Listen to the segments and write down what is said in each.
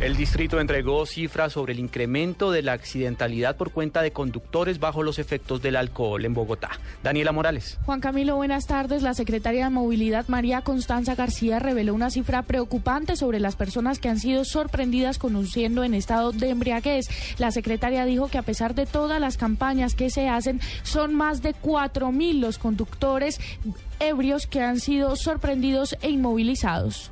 El distrito entregó cifras sobre el incremento de la accidentalidad por cuenta de conductores bajo los efectos del alcohol en Bogotá. Daniela Morales. Juan Camilo, buenas tardes. La secretaria de Movilidad María Constanza García reveló una cifra preocupante sobre las personas que han sido sorprendidas conduciendo en estado de embriaguez. La secretaria dijo que a pesar de todas las campañas que se hacen, son más de 4.000 los conductores ebrios que han sido sorprendidos e inmovilizados.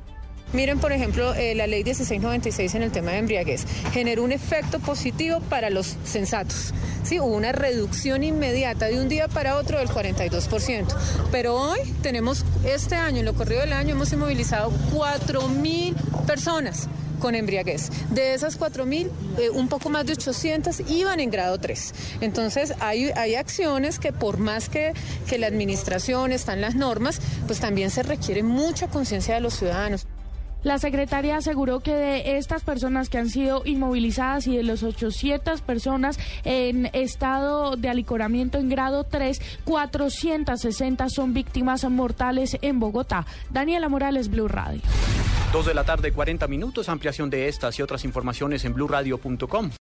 Miren, por ejemplo, eh, la ley 1696 en el tema de embriaguez generó un efecto positivo para los sensatos. Sí, hubo una reducción inmediata de un día para otro del 42%. Pero hoy tenemos, este año, en lo corrido del año, hemos inmovilizado 4.000 personas con embriaguez. De esas 4.000, eh, un poco más de 800 iban en grado 3. Entonces, hay, hay acciones que por más que, que la administración están las normas, pues también se requiere mucha conciencia de los ciudadanos. La secretaria aseguró que de estas personas que han sido inmovilizadas y de los 800 personas en estado de alicoramiento en grado 3, 460 son víctimas mortales en Bogotá. Daniela Morales, Blue Radio. Dos de la tarde, 40 minutos. Ampliación de estas y otras informaciones en blurradio.com.